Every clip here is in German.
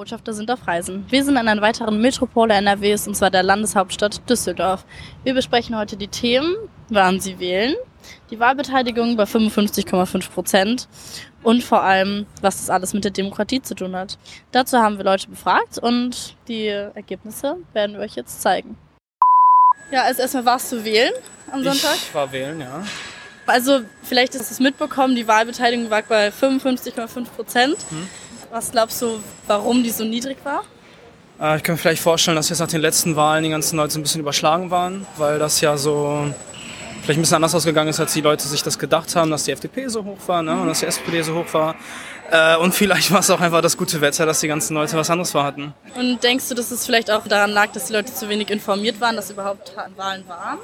Botschafter sind auf Reisen. Wir sind in einer weiteren Metropole NRWs, und zwar der Landeshauptstadt Düsseldorf. Wir besprechen heute die Themen, wann Sie wählen, die Wahlbeteiligung bei 55,5 Prozent und vor allem, was das alles mit der Demokratie zu tun hat. Dazu haben wir Leute befragt und die Ergebnisse werden wir euch jetzt zeigen. Ja, also erstmal warst du wählen am Sonntag? Ich war wählen, ja. Also vielleicht ist es mitbekommen, die Wahlbeteiligung war bei 55,5 Prozent. Hm. Was glaubst du, warum die so niedrig war? Äh, ich kann mir vielleicht vorstellen, dass jetzt nach den letzten Wahlen die ganzen Leute ein bisschen überschlagen waren, weil das ja so vielleicht ein bisschen anders ausgegangen ist, als die Leute sich das gedacht haben, dass die FDP so hoch war ne, und dass die SPD so hoch war. Äh, und vielleicht war es auch einfach das gute Wetter, dass die ganzen Leute was anderes vorhatten. Und denkst du, dass es vielleicht auch daran lag, dass die Leute zu wenig informiert waren, dass überhaupt Wahlen waren?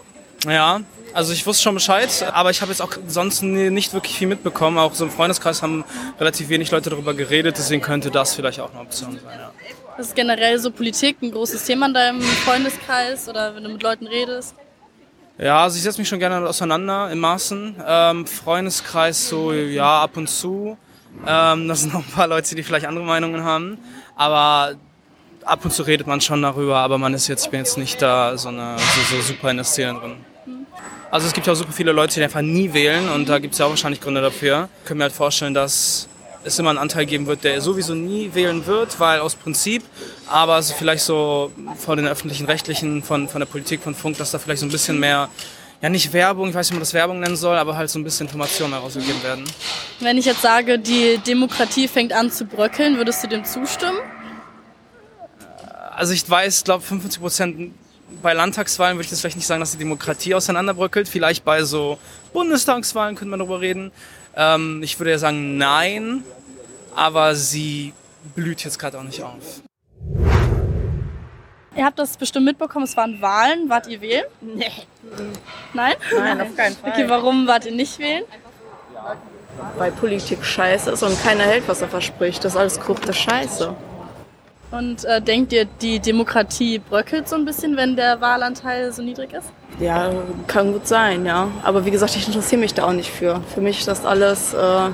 Ja, also ich wusste schon Bescheid, aber ich habe jetzt auch sonst nicht wirklich viel mitbekommen. Auch so im Freundeskreis haben relativ wenig Leute darüber geredet, deswegen könnte das vielleicht auch eine Option sein. Ja. Ist generell so Politik ein großes Thema in deinem Freundeskreis oder wenn du mit Leuten redest? Ja, also ich setze mich schon gerne auseinander in Maßen. Ähm, Freundeskreis so, ja, ab und zu. Ähm, das sind noch ein paar Leute, die vielleicht andere Meinungen haben. Aber ab und zu redet man schon darüber, aber man ist jetzt, ich bin jetzt nicht da so, eine, so, so super in der Szene drin. Also es gibt ja auch super viele Leute, die einfach nie wählen und da gibt es ja auch wahrscheinlich Gründe dafür. Ich kann mir halt vorstellen, dass es immer einen Anteil geben wird, der sowieso nie wählen wird, weil aus Prinzip, aber also vielleicht so von den öffentlichen Rechtlichen, von, von der Politik, von Funk, dass da vielleicht so ein bisschen mehr, ja nicht Werbung, ich weiß nicht, wie man das Werbung nennen soll, aber halt so ein bisschen Informationen herausgegeben werden. Wenn ich jetzt sage, die Demokratie fängt an zu bröckeln, würdest du dem zustimmen? Also ich weiß, glaube 55 Prozent bei Landtagswahlen würde ich jetzt vielleicht nicht sagen, dass die Demokratie auseinanderbröckelt. Vielleicht bei so Bundestagswahlen könnte man darüber reden. Ähm, ich würde ja sagen, nein, aber sie blüht jetzt gerade auch nicht auf. Ihr habt das bestimmt mitbekommen, es waren Wahlen. Wart ihr wählen? Nee. Nein? Nein, auf keinen Fall. Okay, warum wart ihr nicht wählen? Weil Politik scheiße ist und keiner hält, was er verspricht. Das ist alles korrupte Scheiße. Und äh, denkt ihr, die Demokratie bröckelt so ein bisschen, wenn der Wahlanteil so niedrig ist? Ja, kann gut sein, ja. Aber wie gesagt, ich interessiere mich da auch nicht für. Für mich ist das alles äh,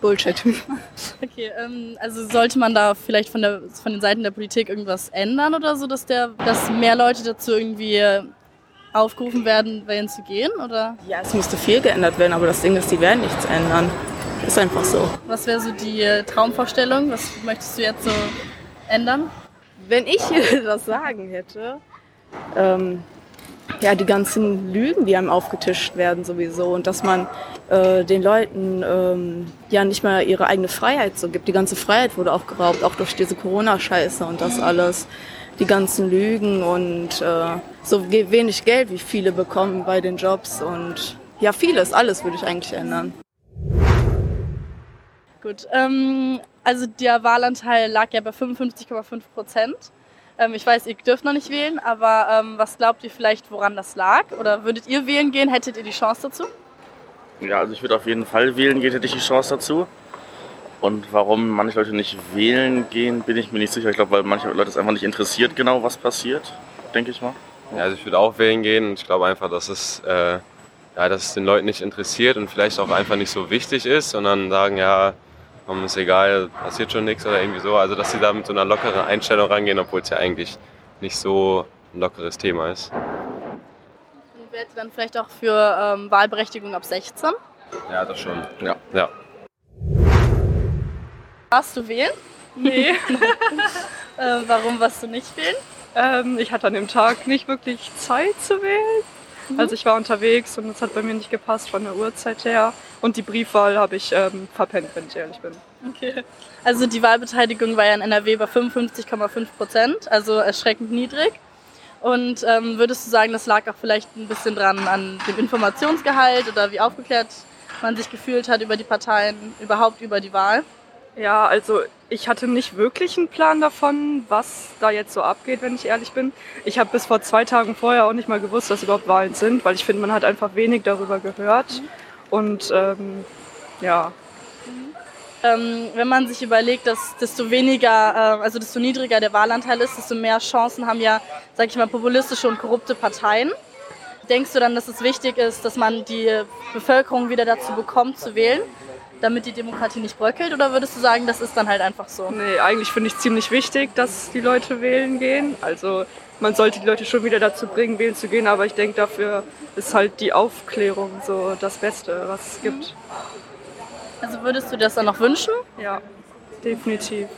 Bullshit. Okay, ähm, also sollte man da vielleicht von, der, von den Seiten der Politik irgendwas ändern oder so, dass, der, dass mehr Leute dazu irgendwie aufgerufen werden, wählen zu gehen? Oder? Ja, es müsste viel geändert werden, aber das Ding ist, die werden nichts ändern. Ist einfach so. Was wäre so die äh, Traumvorstellung? Was möchtest du jetzt so ändern? Wenn ich das sagen hätte, ähm, ja, die ganzen Lügen, die einem aufgetischt werden sowieso und dass man äh, den Leuten ähm, ja nicht mehr ihre eigene Freiheit so gibt. Die ganze Freiheit wurde auch geraubt, auch durch diese Corona-Scheiße und das alles. Die ganzen Lügen und äh, so wenig Geld, wie viele bekommen bei den Jobs und ja, vieles, alles würde ich eigentlich ändern. Gut, ähm, also der Wahlanteil lag ja bei 55,5 Prozent. Ähm, ich weiß, ihr dürft noch nicht wählen, aber ähm, was glaubt ihr vielleicht, woran das lag? Oder würdet ihr wählen gehen? Hättet ihr die Chance dazu? Ja, also ich würde auf jeden Fall wählen gehen, hätte ich die Chance dazu. Und warum manche Leute nicht wählen gehen, bin ich mir nicht sicher. Ich glaube, weil manche Leute es einfach nicht interessiert, genau was passiert, denke ich mal. Ja, also ich würde auch wählen gehen und ich glaube einfach, dass es, äh, ja, dass es den Leuten nicht interessiert und vielleicht auch einfach nicht so wichtig ist, sondern sagen, ja, komm, ist egal, passiert schon nichts oder irgendwie so. Also, dass sie da mit so einer lockeren Einstellung rangehen, obwohl es ja eigentlich nicht so ein lockeres Thema ist. Und wärt ihr dann vielleicht auch für ähm, Wahlberechtigung ab 16? Ja, das schon. Ja. ja. Warst du wählen? Nee. äh, warum warst du nicht wählen? Ähm, ich hatte an dem Tag nicht wirklich Zeit zu wählen. Mhm. Also ich war unterwegs und es hat bei mir nicht gepasst von der Uhrzeit her. Und die Briefwahl habe ich ähm, verpennt, wenn ich ehrlich bin. Okay. Also die Wahlbeteiligung war ja in NRW bei 55,5 Prozent, also erschreckend niedrig. Und ähm, würdest du sagen, das lag auch vielleicht ein bisschen dran an dem Informationsgehalt oder wie aufgeklärt man sich gefühlt hat über die Parteien, überhaupt über die Wahl? Ja, also ich hatte nicht wirklich einen Plan davon, was da jetzt so abgeht, wenn ich ehrlich bin. Ich habe bis vor zwei Tagen vorher auch nicht mal gewusst, dass überhaupt Wahlen sind, weil ich finde, man hat einfach wenig darüber gehört. Mhm. Und ähm, ja. Mhm. Ähm, wenn man sich überlegt, dass desto weniger, äh, also desto niedriger der Wahlanteil ist, desto mehr Chancen haben ja, sag ich mal, populistische und korrupte Parteien. Denkst du dann, dass es wichtig ist, dass man die Bevölkerung wieder dazu bekommt, zu wählen? damit die Demokratie nicht bröckelt? Oder würdest du sagen, das ist dann halt einfach so? Nee, eigentlich finde ich ziemlich wichtig, dass die Leute wählen gehen. Also man sollte die Leute schon wieder dazu bringen, wählen zu gehen, aber ich denke, dafür ist halt die Aufklärung so das Beste, was es gibt. Also würdest du das dann noch wünschen? Ja, definitiv.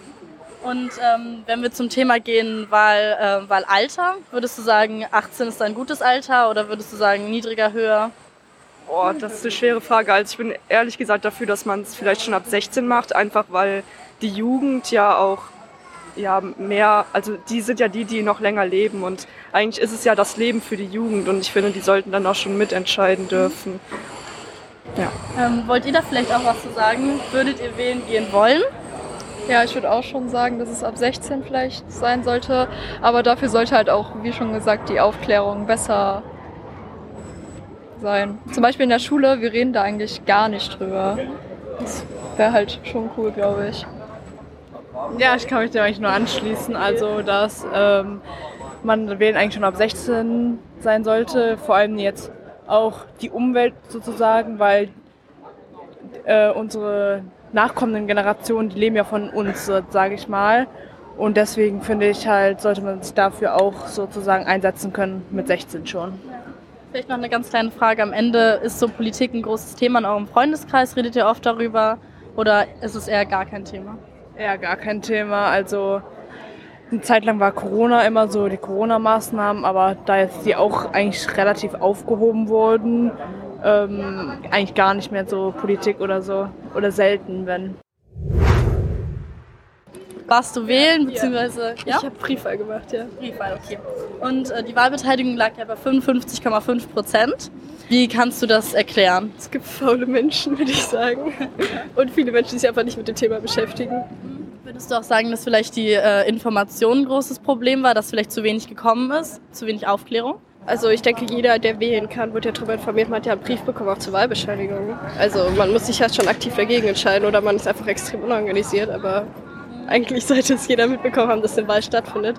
Und ähm, wenn wir zum Thema gehen, Wahl, äh, Wahlalter, würdest du sagen, 18 ist ein gutes Alter oder würdest du sagen, niedriger, höher? Boah, das ist eine schwere Frage. Also ich bin ehrlich gesagt dafür, dass man es vielleicht schon ab 16 macht, einfach weil die Jugend ja auch ja mehr, also die sind ja die, die noch länger leben und eigentlich ist es ja das Leben für die Jugend und ich finde, die sollten dann auch schon mitentscheiden dürfen. Ja. Ähm, wollt ihr da vielleicht auch was zu sagen? Würdet ihr wählen gehen wollen? Ja, ich würde auch schon sagen, dass es ab 16 vielleicht sein sollte. Aber dafür sollte halt auch, wie schon gesagt, die Aufklärung besser sein. Zum Beispiel in der Schule, wir reden da eigentlich gar nicht drüber. Das wäre halt schon cool, glaube ich. Ja, ich kann mich dem eigentlich nur anschließen. Also, dass ähm, man wählen eigentlich schon ab 16 sein sollte. Vor allem jetzt auch die Umwelt sozusagen, weil äh, unsere nachkommenden Generationen, die leben ja von uns, sage ich mal. Und deswegen finde ich halt, sollte man sich dafür auch sozusagen einsetzen können mit 16 schon. Vielleicht noch eine ganz kleine Frage am Ende. Ist so Politik ein großes Thema in eurem Freundeskreis? Redet ihr oft darüber? Oder ist es eher gar kein Thema? Eher gar kein Thema. Also eine Zeit lang war Corona immer so die Corona-Maßnahmen, aber da jetzt die auch eigentlich relativ aufgehoben wurden, ähm, eigentlich gar nicht mehr so Politik oder so. Oder selten, wenn. Warst du wählen, beziehungsweise. Ja? Ich habe Briefwahl gemacht, ja. Briefwahl, okay. Und äh, die Wahlbeteiligung lag ja bei 55,5 Prozent. Wie kannst du das erklären? Es gibt faule Menschen, würde ich sagen. Und viele Menschen, die sich einfach nicht mit dem Thema beschäftigen. Würdest du auch sagen, dass vielleicht die äh, Information ein großes Problem war, dass vielleicht zu wenig gekommen ist, zu wenig Aufklärung? Also ich denke, jeder, der wählen kann, wird ja darüber informiert. Man hat ja einen Brief bekommen, auch zur Wahlbescheinigung. Also man muss sich ja schon aktiv dagegen entscheiden oder man ist einfach extrem unorganisiert. Aber eigentlich sollte es jeder mitbekommen haben, dass eine Wahl stattfindet.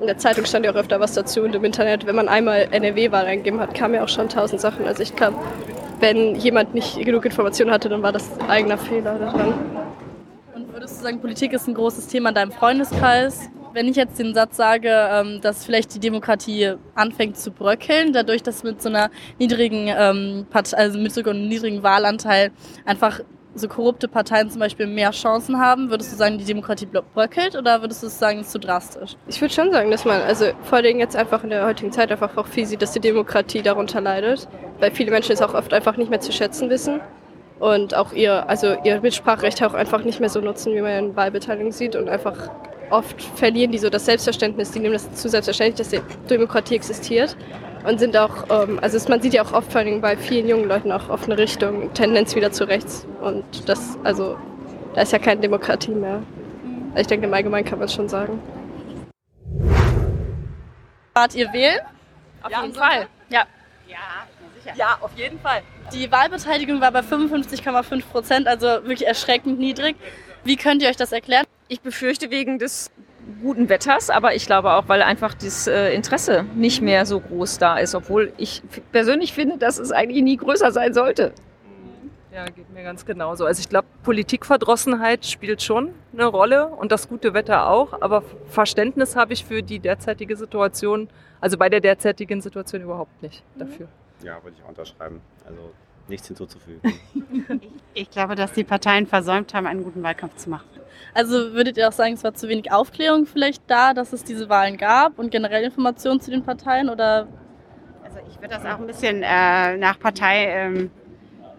In der Zeitung stand ja auch öfter was dazu und im Internet, wenn man einmal NRW-Wahl eingegeben hat, kamen ja auch schon tausend Sachen. Also ich glaube, wenn jemand nicht genug Informationen hatte, dann war das eigener Fehler daran. Und würdest du sagen, Politik ist ein großes Thema in deinem Freundeskreis? wenn ich jetzt den Satz sage, ähm, dass vielleicht die Demokratie anfängt zu bröckeln, dadurch, dass mit so einer niedrigen, ähm, also mit so einem niedrigen Wahlanteil einfach so korrupte Parteien zum Beispiel mehr Chancen haben, würdest du sagen, die Demokratie bröckelt oder würdest du sagen, es ist zu drastisch? Ich würde schon sagen, dass man, also vor allem jetzt einfach in der heutigen Zeit einfach auch viel sieht, dass die Demokratie darunter leidet, weil viele Menschen es auch oft einfach nicht mehr zu schätzen wissen und auch ihr, also ihr Mitspracherecht auch einfach nicht mehr so nutzen, wie man in Wahlbeteiligung sieht und einfach oft verlieren die so das Selbstverständnis, die nehmen das zu selbstverständlich, dass die Demokratie existiert und sind auch, ähm, also man sieht ja auch oft vor allem bei vielen jungen Leuten auch oft eine Richtung, Tendenz wieder zu rechts und das, also da ist ja keine Demokratie mehr. Ich denke, im Allgemeinen kann man es schon sagen. Wart ihr wählen? Auf ja, jeden Fall. Ja. Ja, sicher. Ja, auf jeden Fall. Die Wahlbeteiligung war bei 55,5 Prozent, also wirklich erschreckend niedrig. Wie könnt ihr euch das erklären? Ich befürchte wegen des guten Wetters, aber ich glaube auch, weil einfach das äh, Interesse nicht mehr so groß da ist, obwohl ich persönlich finde, dass es eigentlich nie größer sein sollte. Ja, geht mir ganz genauso. Also ich glaube, Politikverdrossenheit spielt schon eine Rolle und das gute Wetter auch, aber Verständnis habe ich für die derzeitige Situation, also bei der derzeitigen Situation überhaupt nicht dafür. Ja, würde ich auch unterschreiben. Also nichts hinzuzufügen. ich, ich glaube, dass die Parteien versäumt haben, einen guten Wahlkampf zu machen. Also würdet ihr auch sagen, es war zu wenig Aufklärung vielleicht da, dass es diese Wahlen gab und generell Informationen zu den Parteien oder? Also ich würde das auch ein bisschen äh, nach Partei ähm,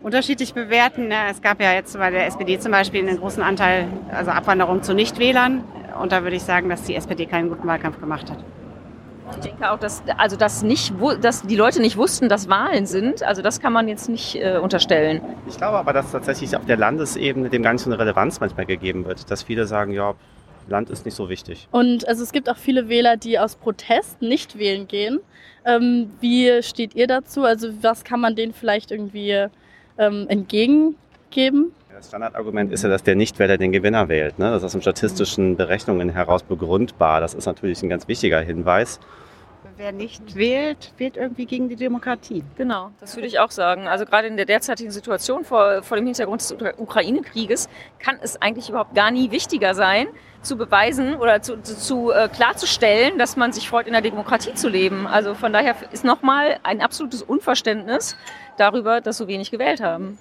unterschiedlich bewerten. Ne? Es gab ja jetzt bei der SPD zum Beispiel einen großen Anteil, also Abwanderung zu Nichtwählern. Und da würde ich sagen, dass die SPD keinen guten Wahlkampf gemacht hat. Ich denke auch, dass, also dass, nicht, dass die Leute nicht wussten, dass Wahlen sind. Also das kann man jetzt nicht äh, unterstellen. Ich glaube aber, dass tatsächlich auf der Landesebene dem Ganzen eine Relevanz manchmal gegeben wird. Dass viele sagen, ja, Land ist nicht so wichtig. Und also es gibt auch viele Wähler, die aus Protest nicht wählen gehen. Ähm, wie steht ihr dazu? Also was kann man denen vielleicht irgendwie ähm, entgegengeben? Das Standardargument ist ja, dass der Nichtwähler den Gewinner wählt. Ne? Das ist aus den statistischen Berechnungen heraus begründbar. Das ist natürlich ein ganz wichtiger Hinweis. wer nicht wählt, wählt irgendwie gegen die Demokratie. Genau, das würde ich auch sagen. Also gerade in der derzeitigen Situation vor, vor dem Hintergrund des Ukraine-Krieges kann es eigentlich überhaupt gar nie wichtiger sein, zu beweisen oder zu, zu, zu äh, klarzustellen, dass man sich freut, in der Demokratie zu leben. Also von daher ist nochmal ein absolutes Unverständnis darüber, dass so wenig gewählt haben.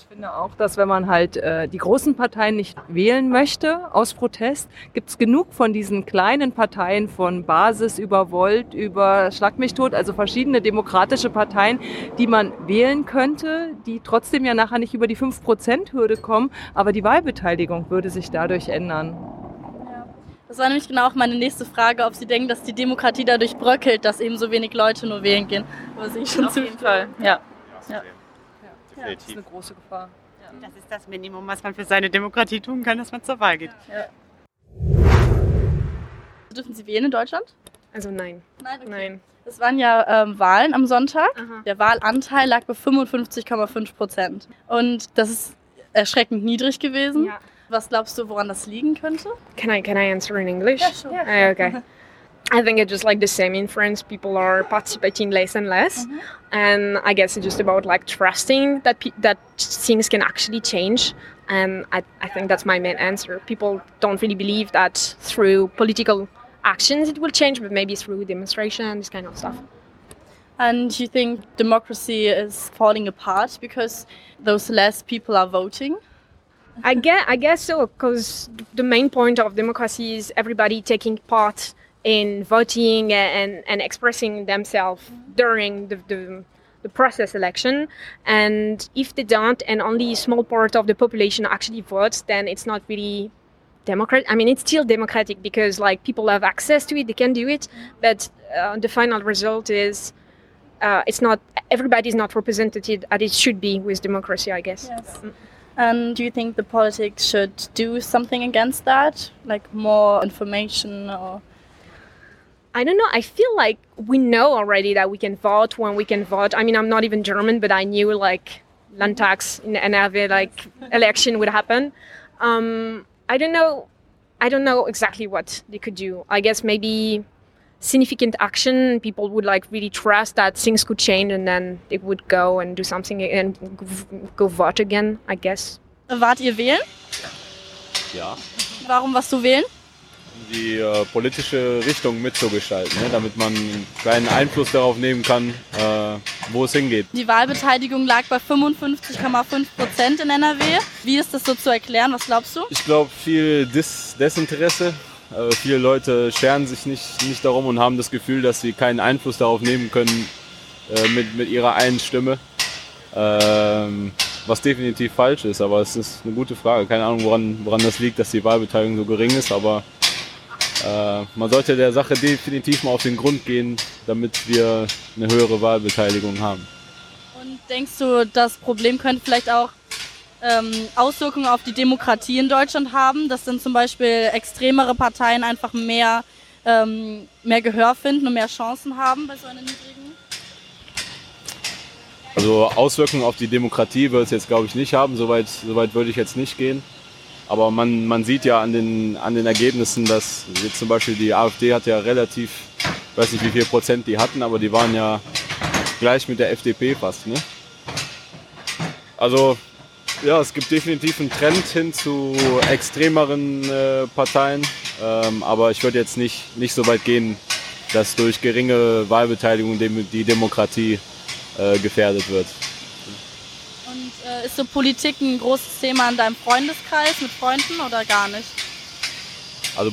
Ich finde auch, dass wenn man halt äh, die großen Parteien nicht wählen möchte aus Protest, gibt es genug von diesen kleinen Parteien von Basis über Volt, über Schlag mich tot, also verschiedene demokratische Parteien, die man wählen könnte, die trotzdem ja nachher nicht über die 5%-Hürde kommen, aber die Wahlbeteiligung würde sich dadurch ändern. Das war nämlich genau auch meine nächste Frage, ob Sie denken, dass die Demokratie dadurch bröckelt, dass eben so wenig Leute nur wählen gehen. Aber sehe ich schon Auf jeden Fall, ja. ja. Ja, das ist eine große Gefahr. Das ist das Minimum, was man für seine Demokratie tun kann, dass man zur Wahl geht. Ja. Dürfen Sie wählen in Deutschland? Also nein. Nein, okay. nein. Es waren ja ähm, Wahlen am Sonntag. Aha. Der Wahlanteil lag bei 55,5 Prozent. Und das ist erschreckend niedrig gewesen. Ja. Was glaubst du, woran das liegen könnte? Can I, can I answer in English? Yeah, sure. Uh, okay. I think it's just like the same in France. People are participating less and less, mm-hmm. and I guess it's just about like trusting that pe- that things can actually change. And I, I think that's my main answer. People don't really believe that through political actions it will change, but maybe through demonstration, and this kind of stuff. And you think democracy is falling apart because those less people are voting? I guess, I guess so, because the main point of democracy is everybody taking part in voting and, and expressing themselves during the, the, the, process election. And if they don't, and only a small part of the population actually votes, then it's not really democratic. I mean, it's still democratic because like people have access to it, they can do it, but uh, the final result is. Uh, it's not everybody is not represented as it should be with democracy, I guess. Yes. And do you think the politics should do something against that, like more information or? I don't know. I feel like we know already that we can vote when we can vote. I mean, I'm not even German, but I knew like Landtags in the NRW like election would happen. Um, I don't know. I don't know exactly what they could do. I guess maybe significant action. People would like really trust that things could change, and then they would go and do something and go vote again. I guess. Wart ihr wählen? Ja. Warum warst du wählen? Die äh, politische Richtung mitzugestalten, ne? damit man einen kleinen Einfluss darauf nehmen kann, äh, wo es hingeht. Die Wahlbeteiligung lag bei 55,5 Prozent in NRW. Wie ist das so zu erklären? Was glaubst du? Ich glaube, viel Dis Desinteresse. Äh, viele Leute scheren sich nicht, nicht darum und haben das Gefühl, dass sie keinen Einfluss darauf nehmen können äh, mit, mit ihrer einen Stimme. Ähm, was definitiv falsch ist, aber es ist eine gute Frage. Keine Ahnung, woran, woran das liegt, dass die Wahlbeteiligung so gering ist, aber äh, man sollte der Sache definitiv mal auf den Grund gehen, damit wir eine höhere Wahlbeteiligung haben. Und denkst du, das Problem könnte vielleicht auch ähm, Auswirkungen auf die Demokratie in Deutschland haben, dass dann zum Beispiel extremere Parteien einfach mehr, ähm, mehr Gehör finden und mehr Chancen haben bei so einer niedrigen? Also Auswirkungen auf die Demokratie wird es jetzt, glaube ich, nicht haben. Soweit, soweit würde ich jetzt nicht gehen. Aber man, man sieht ja an den, an den Ergebnissen, dass jetzt zum Beispiel die AfD hat ja relativ, weiß nicht wie viel Prozent die hatten, aber die waren ja gleich mit der FDP fast. Ne? Also ja, es gibt definitiv einen Trend hin zu extremeren äh, Parteien, ähm, aber ich würde jetzt nicht, nicht so weit gehen, dass durch geringe Wahlbeteiligung die Demokratie äh, gefährdet wird. Ist so Politik ein großes Thema in deinem Freundeskreis mit Freunden oder gar nicht? Also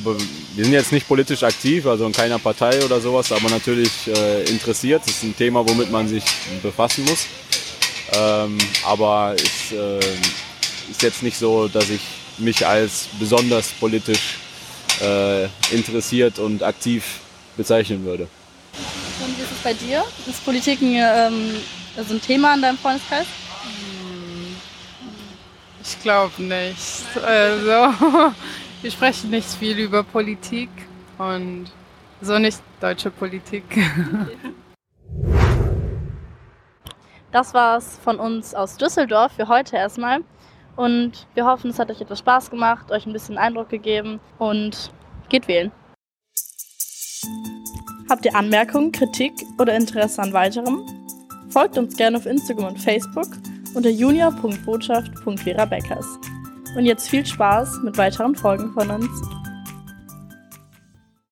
wir sind jetzt nicht politisch aktiv, also in keiner Partei oder sowas, aber natürlich äh, interessiert. Das ist ein Thema, womit man sich befassen muss. Ähm, aber es äh, ist jetzt nicht so, dass ich mich als besonders politisch äh, interessiert und aktiv bezeichnen würde. Und wie ist es bei dir? Ist Politik ein, ähm, also ein Thema in deinem Freundeskreis? Ich glaube nicht. Also, wir sprechen nicht viel über Politik und so nicht deutsche Politik. Das war's von uns aus Düsseldorf für heute erstmal. Und wir hoffen, es hat euch etwas Spaß gemacht, euch ein bisschen Eindruck gegeben und geht wählen. Habt ihr Anmerkungen, Kritik oder Interesse an weiterem? Folgt uns gerne auf Instagram und Facebook unter junior.botschaft.verabeckers. Und jetzt viel Spaß mit weiteren Folgen von uns.